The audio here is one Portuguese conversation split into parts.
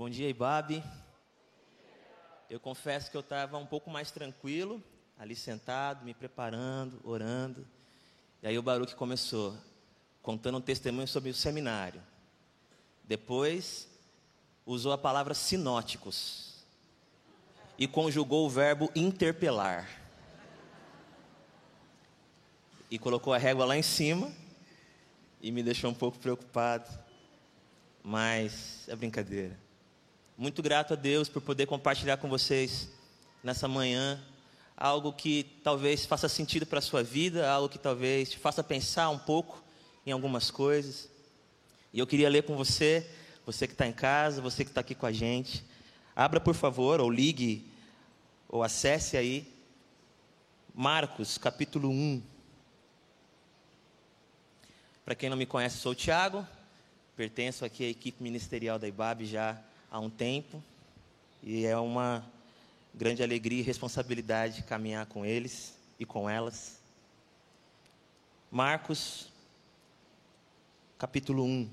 Bom dia, Ibabe. Eu confesso que eu estava um pouco mais tranquilo, ali sentado, me preparando, orando. E aí o Baruque começou, contando um testemunho sobre o seminário. Depois, usou a palavra sinóticos. E conjugou o verbo interpelar. E colocou a régua lá em cima. E me deixou um pouco preocupado. Mas é brincadeira. Muito grato a Deus por poder compartilhar com vocês nessa manhã algo que talvez faça sentido para a sua vida, algo que talvez te faça pensar um pouco em algumas coisas. E eu queria ler com você, você que está em casa, você que está aqui com a gente. Abra, por favor, ou ligue, ou acesse aí, Marcos, capítulo 1. Para quem não me conhece, sou o Tiago, pertenço aqui à equipe ministerial da IBAB já há um tempo e é uma grande alegria e responsabilidade caminhar com eles e com elas. Marcos, capítulo 1.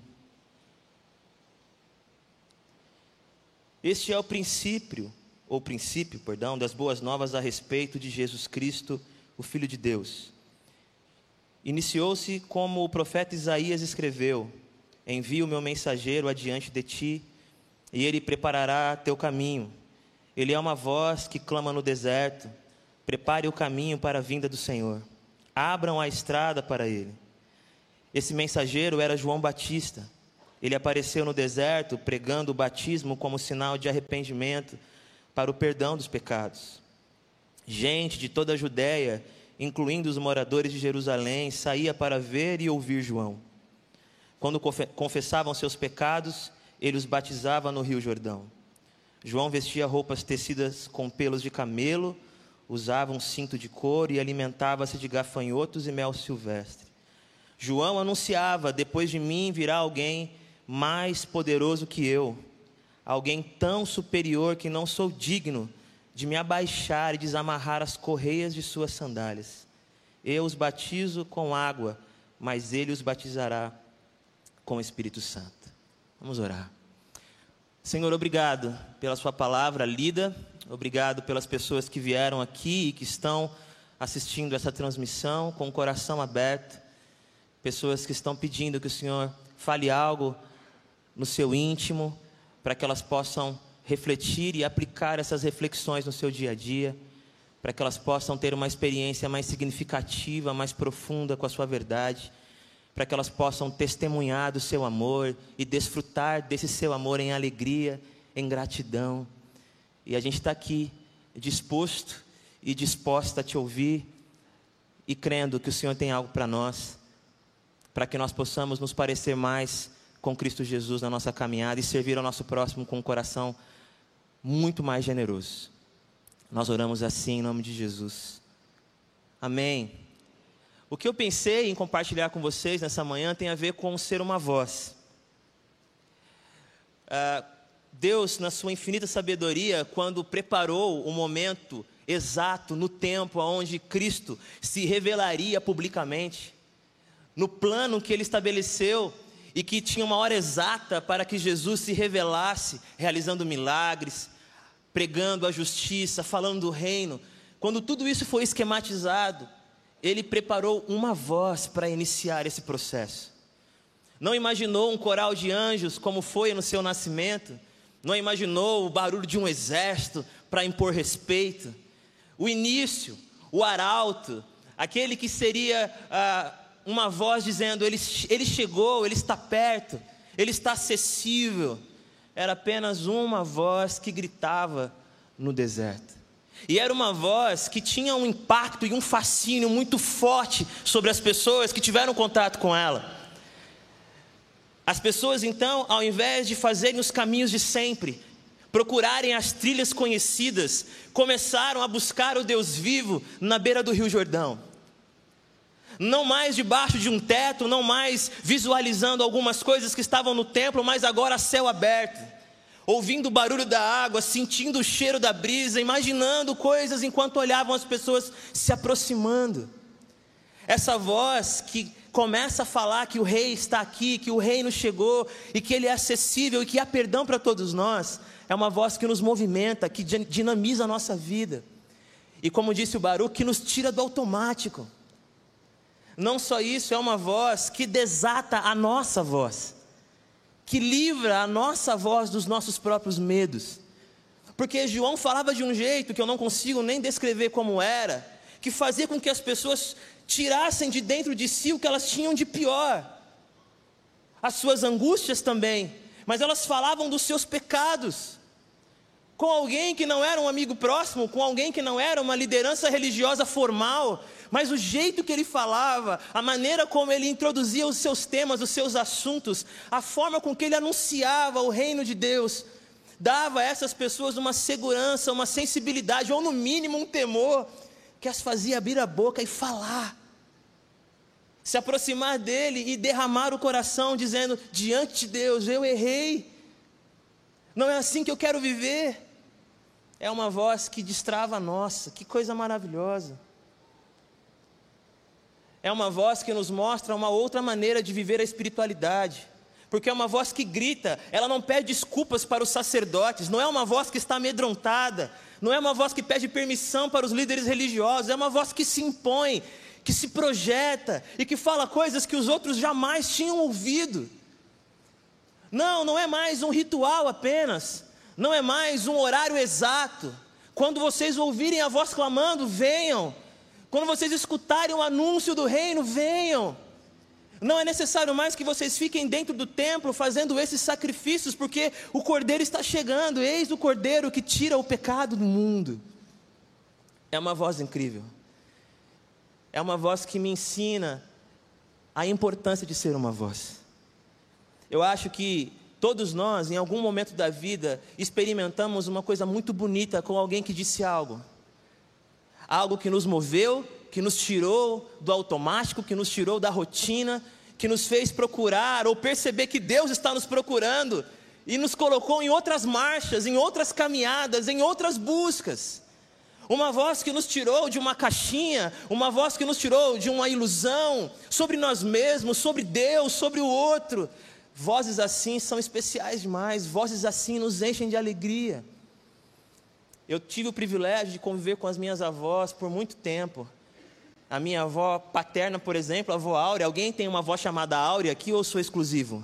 Este é o princípio, ou princípio, perdão, das boas novas a respeito de Jesus Cristo, o Filho de Deus. Iniciou-se como o profeta Isaías escreveu: Envio o meu mensageiro adiante de ti e ele preparará teu caminho. Ele é uma voz que clama no deserto: prepare o caminho para a vinda do Senhor. Abram a estrada para ele. Esse mensageiro era João Batista. Ele apareceu no deserto pregando o batismo como sinal de arrependimento para o perdão dos pecados. Gente de toda a Judéia, incluindo os moradores de Jerusalém, saía para ver e ouvir João. Quando confessavam seus pecados, ele os batizava no Rio Jordão. João vestia roupas tecidas com pelos de camelo, usava um cinto de couro e alimentava-se de gafanhotos e mel silvestre. João anunciava: Depois de mim virá alguém mais poderoso que eu, alguém tão superior que não sou digno de me abaixar e desamarrar as correias de suas sandálias. Eu os batizo com água, mas ele os batizará com o Espírito Santo. Vamos orar. Senhor, obrigado pela Sua palavra lida, obrigado pelas pessoas que vieram aqui e que estão assistindo essa transmissão com o coração aberto, pessoas que estão pedindo que o Senhor fale algo no seu íntimo, para que elas possam refletir e aplicar essas reflexões no seu dia a dia, para que elas possam ter uma experiência mais significativa, mais profunda com a Sua verdade para que elas possam testemunhar do seu amor e desfrutar desse seu amor em alegria, em gratidão. E a gente está aqui disposto e disposta a te ouvir e crendo que o Senhor tem algo para nós, para que nós possamos nos parecer mais com Cristo Jesus na nossa caminhada e servir ao nosso próximo com um coração muito mais generoso. Nós oramos assim em nome de Jesus. Amém. O que eu pensei em compartilhar com vocês nessa manhã tem a ver com ser uma voz. Uh, Deus, na sua infinita sabedoria, quando preparou o momento exato, no tempo onde Cristo se revelaria publicamente, no plano que ele estabeleceu e que tinha uma hora exata para que Jesus se revelasse, realizando milagres, pregando a justiça, falando do reino, quando tudo isso foi esquematizado, ele preparou uma voz para iniciar esse processo. Não imaginou um coral de anjos como foi no seu nascimento, não imaginou o barulho de um exército para impor respeito. O início, o arauto, aquele que seria ah, uma voz dizendo: ele, ele chegou, ele está perto, ele está acessível, era apenas uma voz que gritava no deserto. E era uma voz que tinha um impacto e um fascínio muito forte sobre as pessoas que tiveram contato com ela. As pessoas então, ao invés de fazerem os caminhos de sempre, procurarem as trilhas conhecidas, começaram a buscar o Deus vivo na beira do Rio Jordão. Não mais debaixo de um teto, não mais visualizando algumas coisas que estavam no templo, mas agora a céu aberto ouvindo o barulho da água, sentindo o cheiro da brisa, imaginando coisas enquanto olhavam as pessoas se aproximando. Essa voz que começa a falar que o rei está aqui, que o reino chegou e que ele é acessível e que há perdão para todos nós, é uma voz que nos movimenta, que dinamiza a nossa vida. E como disse o Baru, que nos tira do automático. Não só isso, é uma voz que desata a nossa voz, que livra a nossa voz dos nossos próprios medos. Porque João falava de um jeito que eu não consigo nem descrever como era, que fazia com que as pessoas tirassem de dentro de si o que elas tinham de pior, as suas angústias também, mas elas falavam dos seus pecados. Com alguém que não era um amigo próximo, com alguém que não era uma liderança religiosa formal, mas o jeito que ele falava, a maneira como ele introduzia os seus temas, os seus assuntos, a forma com que ele anunciava o reino de Deus, dava a essas pessoas uma segurança, uma sensibilidade, ou no mínimo um temor, que as fazia abrir a boca e falar. Se aproximar dele e derramar o coração, dizendo: diante de Deus, eu errei. Não é assim que eu quero viver. É uma voz que destrava a nossa, que coisa maravilhosa. É uma voz que nos mostra uma outra maneira de viver a espiritualidade. Porque é uma voz que grita, ela não pede desculpas para os sacerdotes, não é uma voz que está amedrontada, não é uma voz que pede permissão para os líderes religiosos, é uma voz que se impõe, que se projeta e que fala coisas que os outros jamais tinham ouvido. Não, não é mais um ritual apenas, não é mais um horário exato. Quando vocês ouvirem a voz clamando, venham. Quando vocês escutarem o anúncio do reino, venham. Não é necessário mais que vocês fiquem dentro do templo fazendo esses sacrifícios, porque o cordeiro está chegando. Eis o cordeiro que tira o pecado do mundo. É uma voz incrível. É uma voz que me ensina a importância de ser uma voz. Eu acho que todos nós, em algum momento da vida, experimentamos uma coisa muito bonita com alguém que disse algo. Algo que nos moveu, que nos tirou do automático, que nos tirou da rotina, que nos fez procurar ou perceber que Deus está nos procurando e nos colocou em outras marchas, em outras caminhadas, em outras buscas. Uma voz que nos tirou de uma caixinha, uma voz que nos tirou de uma ilusão sobre nós mesmos, sobre Deus, sobre o outro. Vozes assim são especiais demais, vozes assim nos enchem de alegria. Eu tive o privilégio de conviver com as minhas avós por muito tempo. A minha avó paterna, por exemplo, a avó Áurea. Alguém tem uma avó chamada Áurea aqui ou sou exclusivo?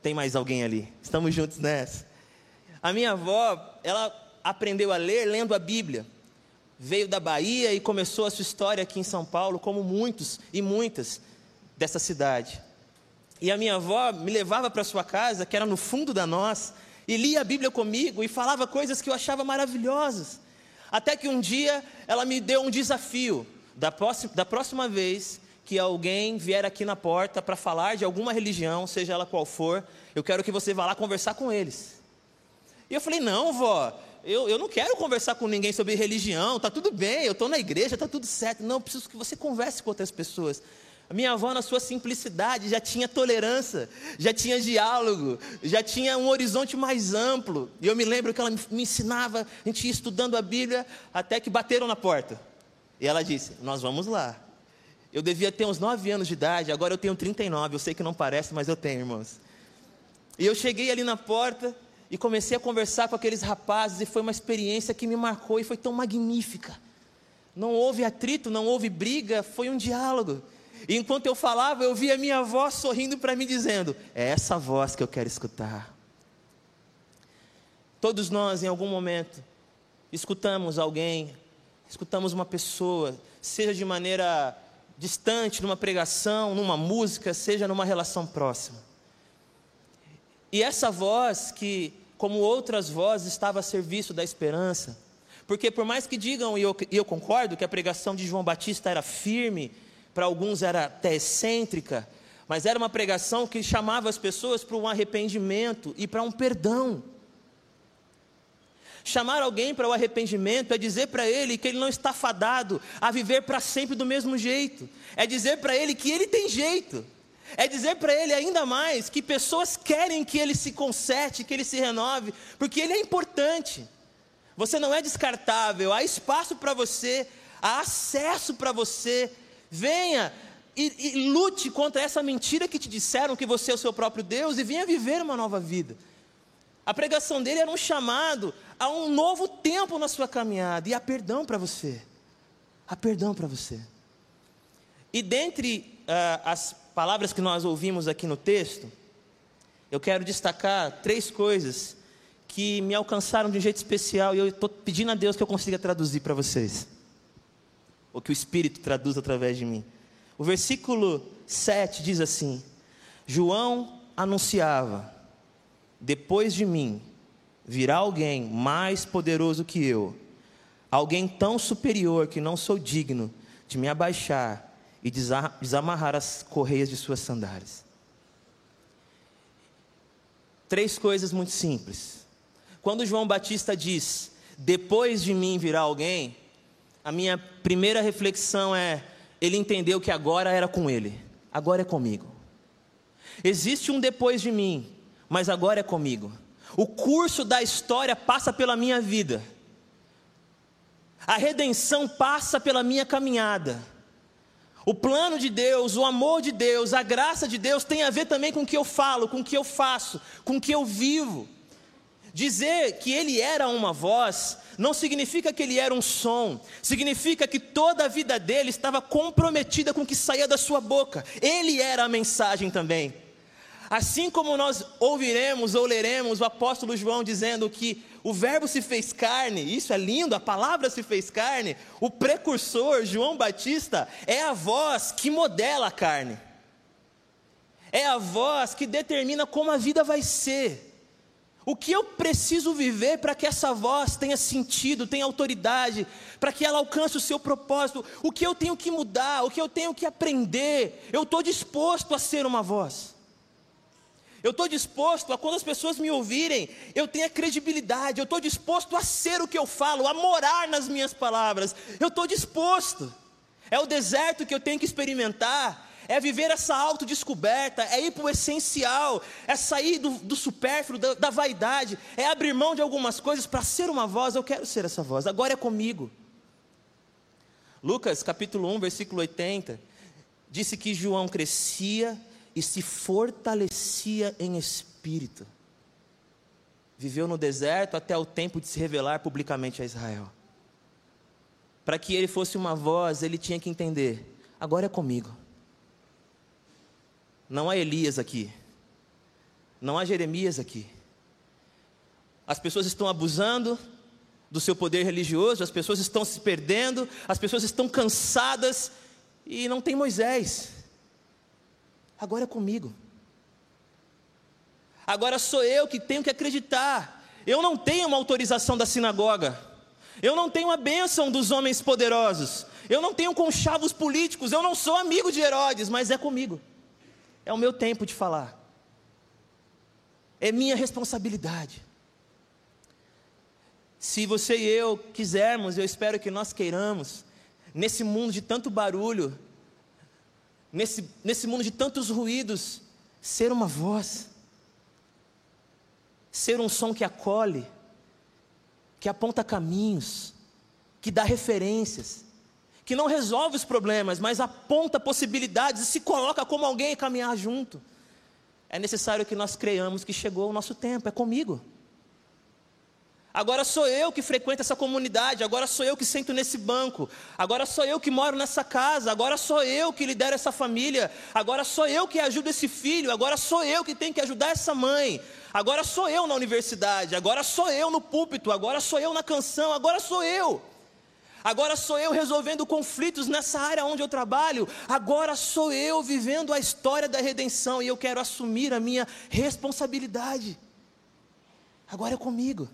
Tem mais alguém ali? Estamos juntos nessa. A minha avó, ela aprendeu a ler lendo a Bíblia. Veio da Bahia e começou a sua história aqui em São Paulo, como muitos e muitas dessa cidade. E a minha avó me levava para sua casa, que era no fundo da nossa, e lia a Bíblia comigo e falava coisas que eu achava maravilhosas. Até que um dia ela me deu um desafio. Da próxima, da próxima vez que alguém vier aqui na porta para falar de alguma religião, seja ela qual for, eu quero que você vá lá conversar com eles. E eu falei: não, vó, eu, eu não quero conversar com ninguém sobre religião, tá tudo bem, eu estou na igreja, tá tudo certo. Não, eu preciso que você converse com outras pessoas. Minha avó, na sua simplicidade, já tinha tolerância, já tinha diálogo, já tinha um horizonte mais amplo. E eu me lembro que ela me ensinava, a gente ia estudando a Bíblia, até que bateram na porta. E ela disse: Nós vamos lá. Eu devia ter uns 9 anos de idade, agora eu tenho 39. Eu sei que não parece, mas eu tenho, irmãos. E eu cheguei ali na porta e comecei a conversar com aqueles rapazes, e foi uma experiência que me marcou e foi tão magnífica. Não houve atrito, não houve briga, foi um diálogo. E enquanto eu falava, eu via minha voz sorrindo para mim, dizendo: É essa voz que eu quero escutar. Todos nós, em algum momento, escutamos alguém escutamos uma pessoa, seja de maneira distante, numa pregação, numa música, seja numa relação próxima. E essa voz que, como outras vozes, estava a serviço da esperança, porque por mais que digam, e eu, e eu concordo, que a pregação de João Batista era firme, para alguns era até excêntrica, mas era uma pregação que chamava as pessoas para um arrependimento e para um perdão. Chamar alguém para o arrependimento é dizer para ele que ele não está fadado a viver para sempre do mesmo jeito. É dizer para ele que ele tem jeito. É dizer para ele ainda mais que pessoas querem que ele se conserte, que ele se renove, porque ele é importante. Você não é descartável, há espaço para você, há acesso para você. Venha, e, e lute contra essa mentira que te disseram que você é o seu próprio Deus e venha viver uma nova vida. A pregação dele era um chamado a um novo tempo na sua caminhada e a perdão para você. Há perdão para você. E dentre uh, as palavras que nós ouvimos aqui no texto, eu quero destacar três coisas que me alcançaram de um jeito especial e eu estou pedindo a Deus que eu consiga traduzir para vocês. Ou que o Espírito traduza através de mim. O versículo 7 diz assim: João anunciava: Depois de mim virá alguém mais poderoso que eu, alguém tão superior que não sou digno de me abaixar e desamarrar as correias de suas sandálias. Três coisas muito simples. Quando João Batista diz: Depois de mim virá alguém, a minha primeira reflexão é: ele entendeu que agora era com ele, agora é comigo. Existe um depois de mim, mas agora é comigo. O curso da história passa pela minha vida. A redenção passa pela minha caminhada. O plano de Deus, o amor de Deus, a graça de Deus tem a ver também com o que eu falo, com o que eu faço, com o que eu vivo. Dizer que ele era uma voz não significa que ele era um som, significa que toda a vida dele estava comprometida com o que saía da sua boca. Ele era a mensagem também. Assim como nós ouviremos ou leremos o apóstolo João dizendo que o Verbo se fez carne, isso é lindo, a palavra se fez carne, o precursor, João Batista, é a voz que modela a carne, é a voz que determina como a vida vai ser. O que eu preciso viver para que essa voz tenha sentido, tenha autoridade, para que ela alcance o seu propósito? O que eu tenho que mudar? O que eu tenho que aprender? Eu estou disposto a ser uma voz. Eu estou disposto a, quando as pessoas me ouvirem, eu tenha credibilidade. Eu estou disposto a ser o que eu falo, a morar nas minhas palavras. Eu estou disposto. É o deserto que eu tenho que experimentar é viver essa autodescoberta, é ir para o essencial, é sair do, do supérfluo, da, da vaidade, é abrir mão de algumas coisas para ser uma voz. Eu quero ser essa voz, agora é comigo. Lucas capítulo 1, versículo 80, disse que João crescia e se fortalecia em espírito. Viveu no deserto até o tempo de se revelar publicamente a Israel. Para que ele fosse uma voz, ele tinha que entender: agora é comigo. Não há Elias aqui. Não há Jeremias aqui. As pessoas estão abusando do seu poder religioso, as pessoas estão se perdendo, as pessoas estão cansadas e não tem Moisés. Agora é comigo. Agora sou eu que tenho que acreditar. Eu não tenho uma autorização da sinagoga. Eu não tenho a bênção dos homens poderosos. Eu não tenho conchavos políticos. Eu não sou amigo de Herodes, mas é comigo. É o meu tempo de falar. É minha responsabilidade. Se você e eu quisermos, eu espero que nós queiramos, nesse mundo de tanto barulho, nesse, nesse mundo de tantos ruídos, ser uma voz, ser um som que acolhe, que aponta caminhos, que dá referências, que não resolve os problemas, mas aponta possibilidades e se coloca como alguém a caminhar junto. É necessário que nós creiamos que chegou o nosso tempo, é comigo. Agora sou eu que frequento essa comunidade, agora sou eu que sento nesse banco, agora sou eu que moro nessa casa, agora sou eu que lidero essa família, agora sou eu que ajudo esse filho, agora sou eu que tenho que ajudar essa mãe, agora sou eu na universidade, agora sou eu no púlpito, agora sou eu na canção, agora sou eu. Agora sou eu resolvendo conflitos nessa área onde eu trabalho. Agora sou eu vivendo a história da redenção e eu quero assumir a minha responsabilidade. Agora é comigo.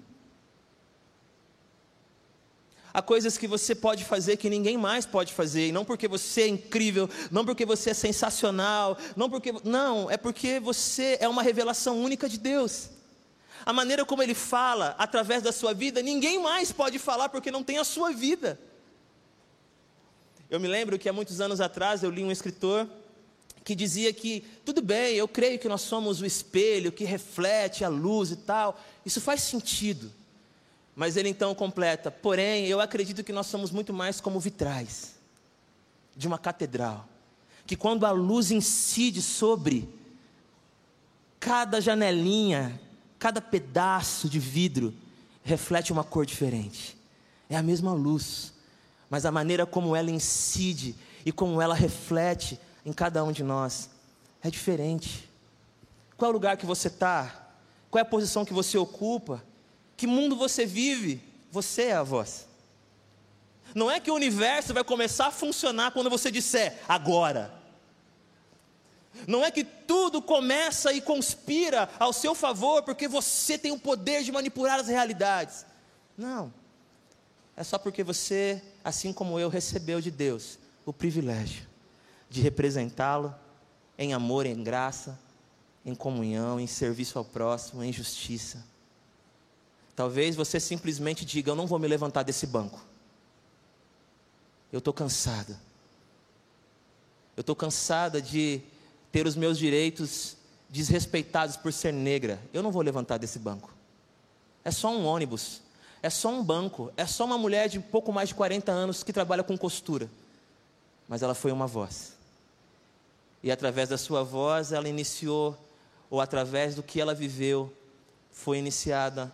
Há coisas que você pode fazer que ninguém mais pode fazer, e não porque você é incrível, não porque você é sensacional, não porque não, é porque você é uma revelação única de Deus. A maneira como ele fala através da sua vida, ninguém mais pode falar porque não tem a sua vida. Eu me lembro que há muitos anos atrás eu li um escritor que dizia que tudo bem, eu creio que nós somos o espelho que reflete a luz e tal. Isso faz sentido. Mas ele então completa: porém, eu acredito que nós somos muito mais como vitrais de uma catedral que quando a luz incide sobre cada janelinha, cada pedaço de vidro, reflete uma cor diferente. É a mesma luz, mas a maneira como ela incide e como ela reflete em cada um de nós é diferente. Qual é o lugar que você está? Qual é a posição que você ocupa? Que mundo você vive? Você é a voz. Não é que o universo vai começar a funcionar quando você disser agora. Não é que tudo começa e conspira ao seu favor porque você tem o poder de manipular as realidades. Não. É só porque você, assim como eu, recebeu de Deus o privilégio de representá-lo em amor, em graça, em comunhão, em serviço ao próximo, em justiça. Talvez você simplesmente diga: Eu não vou me levantar desse banco. Eu estou cansada. Eu estou cansada de ter os meus direitos desrespeitados por ser negra. Eu não vou levantar desse banco. É só um ônibus, é só um banco, é só uma mulher de pouco mais de 40 anos que trabalha com costura. Mas ela foi uma voz. E através da sua voz, ela iniciou, ou através do que ela viveu, foi iniciada,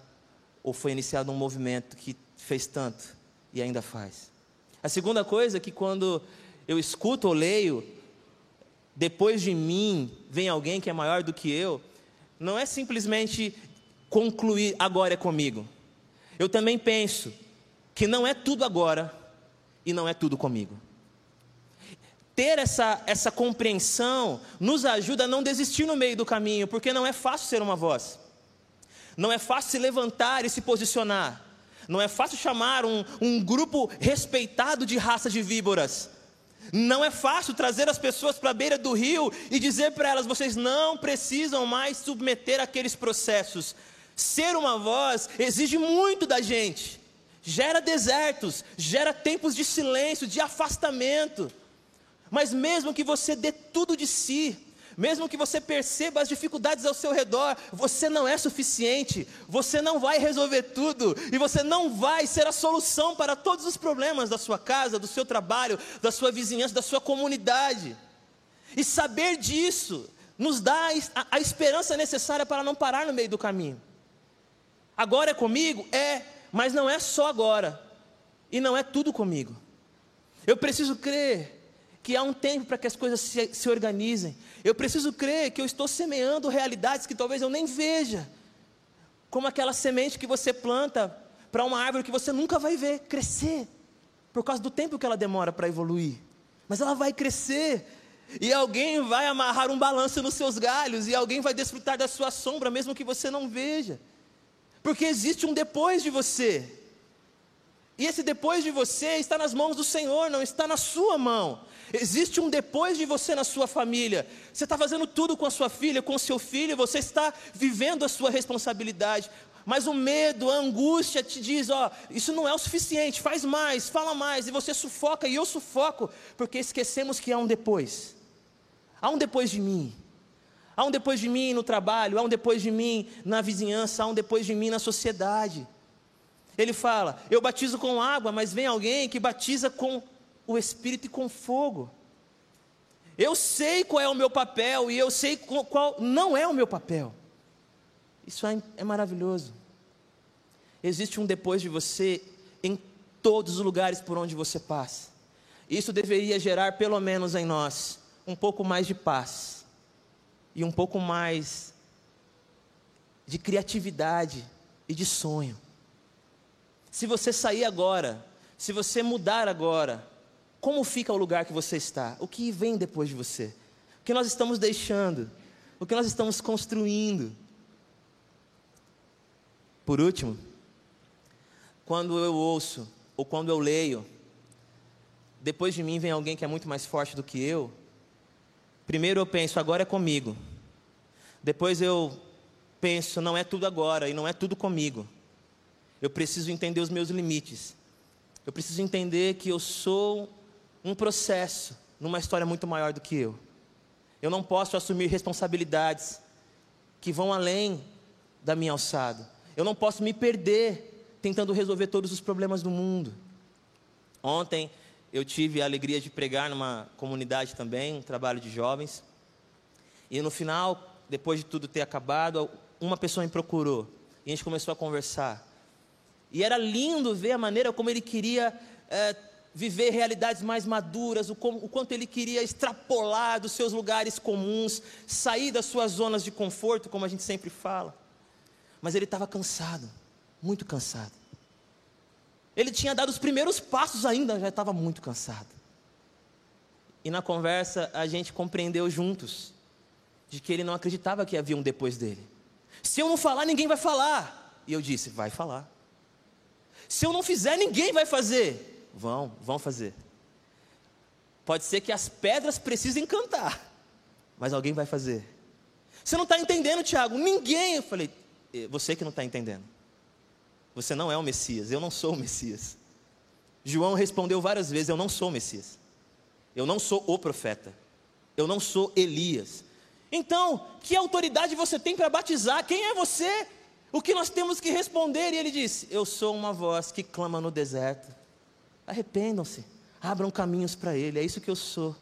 ou foi iniciado um movimento que fez tanto e ainda faz. A segunda coisa é que quando eu escuto ou leio, depois de mim vem alguém que é maior do que eu, não é simplesmente concluir agora é comigo. Eu também penso que não é tudo agora e não é tudo comigo. Ter essa, essa compreensão nos ajuda a não desistir no meio do caminho, porque não é fácil ser uma voz, não é fácil se levantar e se posicionar. Não é fácil chamar um, um grupo respeitado de raça de víboras. Não é fácil trazer as pessoas para a beira do rio e dizer para elas: vocês não precisam mais submeter aqueles processos. Ser uma voz exige muito da gente, gera desertos, gera tempos de silêncio, de afastamento. Mas mesmo que você dê tudo de si, mesmo que você perceba as dificuldades ao seu redor, você não é suficiente, você não vai resolver tudo, e você não vai ser a solução para todos os problemas da sua casa, do seu trabalho, da sua vizinhança, da sua comunidade. E saber disso nos dá a, esperança necessária para não parar no meio do caminho. Agora é comigo? É, mas não é só agora, e não é tudo comigo. Eu preciso crer que há um tempo para que as coisas se, se organizem. Eu preciso crer que eu estou semeando realidades que talvez eu nem veja, como aquela semente que você planta para uma árvore que você nunca vai ver crescer, por causa do tempo que ela demora para evoluir. Mas ela vai crescer, e alguém vai amarrar um balanço nos seus galhos, e alguém vai desfrutar da sua sombra, mesmo que você não veja, porque existe um depois de você. E esse depois de você está nas mãos do Senhor, não está na sua mão. Existe um depois de você na sua família. Você está fazendo tudo com a sua filha, com o seu filho, você está vivendo a sua responsabilidade. Mas o medo, a angústia te diz: ó, isso não é o suficiente, faz mais, fala mais, e você sufoca, e eu sufoco, porque esquecemos que há um depois. Há um depois de mim. Há um depois de mim no trabalho, há um depois de mim na vizinhança, há um depois de mim na sociedade. Ele fala: Eu batizo com água, mas vem alguém que batiza com o Espírito e com fogo. Eu sei qual é o meu papel e eu sei qual não é o meu papel. Isso é, é maravilhoso. Existe um depois de você em todos os lugares por onde você passa. Isso deveria gerar, pelo menos em nós, um pouco mais de paz e um pouco mais de criatividade e de sonho. Se você sair agora, se você mudar agora, como fica o lugar que você está? O que vem depois de você? O que nós estamos deixando? O que nós estamos construindo? Por último, quando eu ouço ou quando eu leio, depois de mim vem alguém que é muito mais forte do que eu, primeiro eu penso, agora é comigo. Depois eu penso, não é tudo agora e não é tudo comigo. Eu preciso entender os meus limites. Eu preciso entender que eu sou um processo numa história muito maior do que eu. Eu não posso assumir responsabilidades que vão além da minha alçada. Eu não posso me perder tentando resolver todos os problemas do mundo. Ontem eu tive a alegria de pregar numa comunidade também, um trabalho de jovens. E no final, depois de tudo ter acabado, uma pessoa me procurou e a gente começou a conversar. E era lindo ver a maneira como ele queria é, viver realidades mais maduras, o, o quanto ele queria extrapolar dos seus lugares comuns, sair das suas zonas de conforto, como a gente sempre fala. Mas ele estava cansado, muito cansado. Ele tinha dado os primeiros passos ainda, já estava muito cansado. E na conversa a gente compreendeu juntos de que ele não acreditava que havia um depois dele. Se eu não falar, ninguém vai falar. E eu disse: vai falar. Se eu não fizer, ninguém vai fazer. Vão, vão fazer. Pode ser que as pedras precisem cantar, mas alguém vai fazer. Você não está entendendo, Tiago? Ninguém. Eu falei: você que não está entendendo. Você não é o Messias, eu não sou o Messias. João respondeu várias vezes: Eu não sou o Messias. Eu não sou o profeta. Eu não sou Elias. Então, que autoridade você tem para batizar? Quem é você? O que nós temos que responder? E ele disse: Eu sou uma voz que clama no deserto. Arrependam-se, abram caminhos para ele. É isso que eu sou.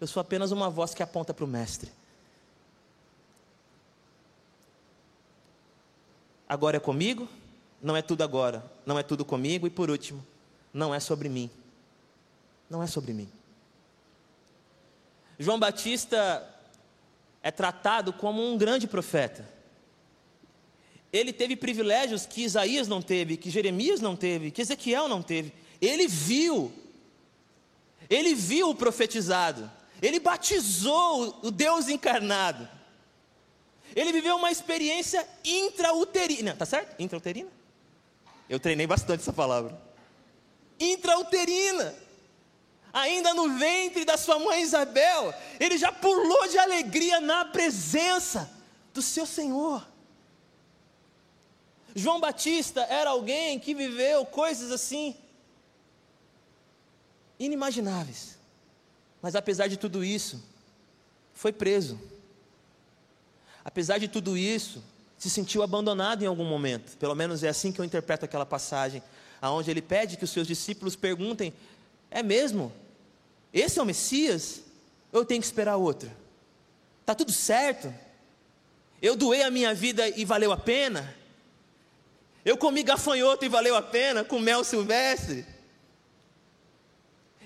Eu sou apenas uma voz que aponta para o Mestre. Agora é comigo? não é tudo agora, não é tudo comigo, e por último, não é sobre mim. Não é sobre mim. João Batista é tratado como um grande profeta. Ele teve privilégios que Isaías não teve, que Jeremias não teve, que Ezequiel não teve. Ele viu, ele viu o profetizado, ele batizou o Deus encarnado. Ele viveu uma experiência intrauterina, tá certo? Intrauterina? Eu treinei bastante essa palavra. Intrauterina. Ainda no ventre da sua mãe Isabel, ele já pulou de alegria na presença do seu Senhor. João Batista era alguém que viveu coisas assim inimagináveis. Mas apesar de tudo isso, foi preso. Apesar de tudo isso, se sentiu abandonado em algum momento. Pelo menos é assim que eu interpreto aquela passagem, aonde ele pede que os seus discípulos perguntem: é mesmo? Esse é o Messias? Eu tenho que esperar outro? Tá tudo certo? Eu doei a minha vida e valeu a pena? Eu comi gafanhoto e valeu a pena com mel silvestre?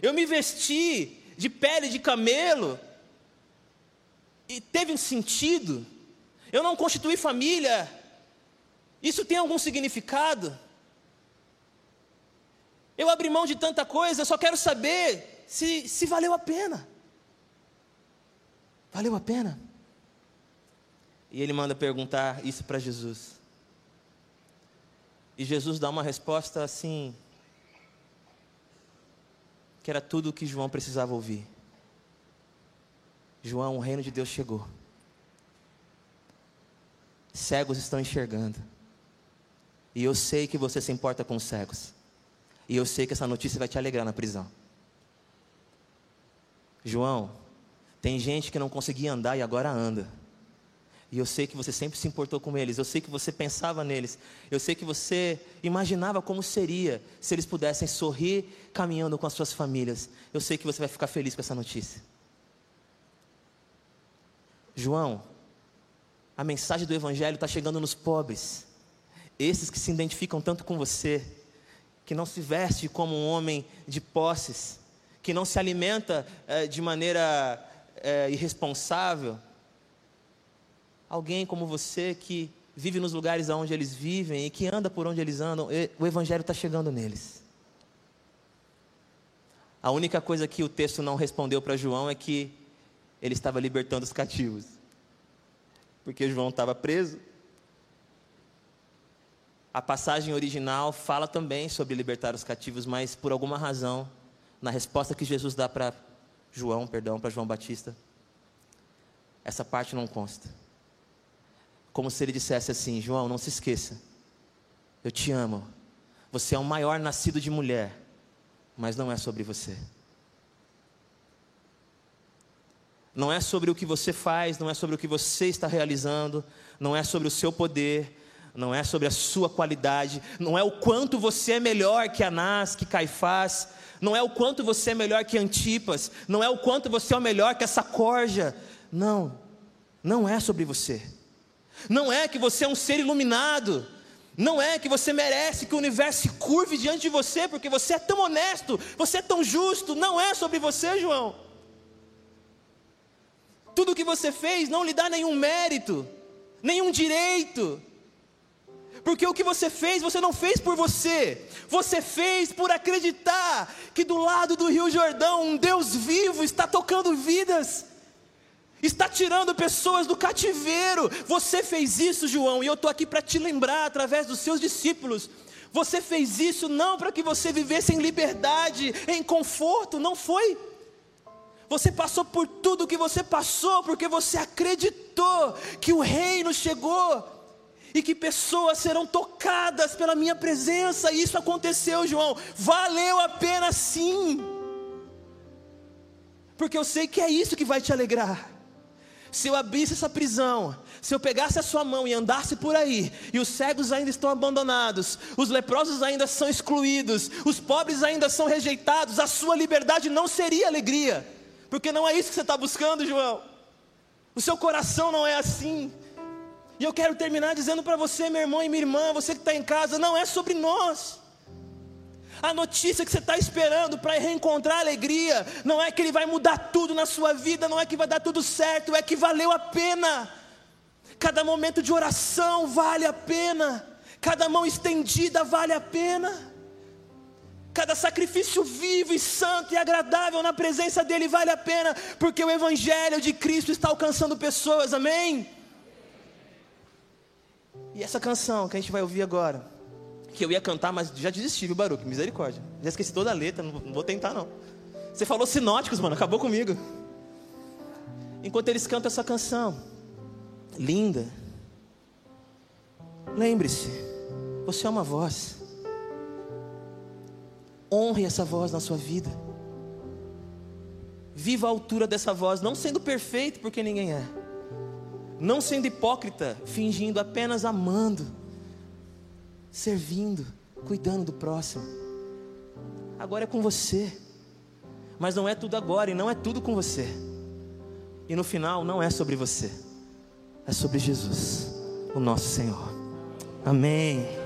Eu me vesti de pele de camelo e teve um sentido? Eu não constituí família. Isso tem algum significado? Eu abri mão de tanta coisa, eu só quero saber se, se valeu a pena. Valeu a pena? E ele manda perguntar isso para Jesus. E Jesus dá uma resposta assim, que era tudo o que João precisava ouvir. João, o reino de Deus chegou cegos estão enxergando. E eu sei que você se importa com os cegos. E eu sei que essa notícia vai te alegrar na prisão. João, tem gente que não conseguia andar e agora anda. E eu sei que você sempre se importou com eles. Eu sei que você pensava neles. Eu sei que você imaginava como seria se eles pudessem sorrir caminhando com as suas famílias. Eu sei que você vai ficar feliz com essa notícia. João, a mensagem do Evangelho está chegando nos pobres, esses que se identificam tanto com você, que não se veste como um homem de posses, que não se alimenta é, de maneira é, irresponsável. Alguém como você que vive nos lugares onde eles vivem e que anda por onde eles andam, o Evangelho está chegando neles. A única coisa que o texto não respondeu para João é que ele estava libertando os cativos porque João estava preso. A passagem original fala também sobre libertar os cativos, mas por alguma razão, na resposta que Jesus dá para João, perdão, para João Batista, essa parte não consta. Como se ele dissesse assim: João, não se esqueça, eu te amo. Você é o maior nascido de mulher, mas não é sobre você. Não é sobre o que você faz, não é sobre o que você está realizando, não é sobre o seu poder, não é sobre a sua qualidade, não é o quanto você é melhor que Anás, que Caifás, não é o quanto você é melhor que Antipas, não é o quanto você é melhor que essa corja. Não, não é sobre você. Não é que você é um ser iluminado. Não é que você merece que o universo se curve diante de você, porque você é tão honesto, você é tão justo. Não é sobre você, João. Tudo que você fez não lhe dá nenhum mérito, nenhum direito. Porque o que você fez, você não fez por você, você fez por acreditar que do lado do Rio Jordão um Deus vivo está tocando vidas, está tirando pessoas do cativeiro. Você fez isso, João, e eu estou aqui para te lembrar através dos seus discípulos. Você fez isso não para que você vivesse em liberdade, em conforto, não foi. Você passou por tudo o que você passou porque você acreditou que o reino chegou e que pessoas serão tocadas pela minha presença. Isso aconteceu, João. Valeu a pena sim. Porque eu sei que é isso que vai te alegrar. Se eu abrisse essa prisão, se eu pegasse a sua mão e andasse por aí, e os cegos ainda estão abandonados, os leprosos ainda são excluídos, os pobres ainda são rejeitados, a sua liberdade não seria alegria, porque não é isso que você está buscando, João. O seu coração não é assim. E eu quero terminar dizendo para você, meu irmão e minha irmã, você que está em casa, não é sobre nós. A notícia que você está esperando para reencontrar alegria, não é que ele vai mudar tudo na sua vida, não é que vai dar tudo certo, é que valeu a pena. Cada momento de oração vale a pena, cada mão estendida vale a pena, cada sacrifício vivo e santo e agradável na presença dEle vale a pena, porque o Evangelho de Cristo está alcançando pessoas, amém? E essa canção que a gente vai ouvir agora, que eu ia cantar, mas já desisti, viu, Baruque? Misericórdia. Já esqueci toda a letra, não vou tentar não. Você falou sinóticos, mano, acabou comigo. Enquanto eles cantam essa canção, linda, lembre-se, você é uma voz. Honre essa voz na sua vida. Viva a altura dessa voz, não sendo perfeito, porque ninguém é não sendo hipócrita, fingindo, apenas amando, servindo, cuidando do próximo. Agora é com você, mas não é tudo agora e não é tudo com você. E no final não é sobre você, é sobre Jesus, o nosso Senhor. Amém.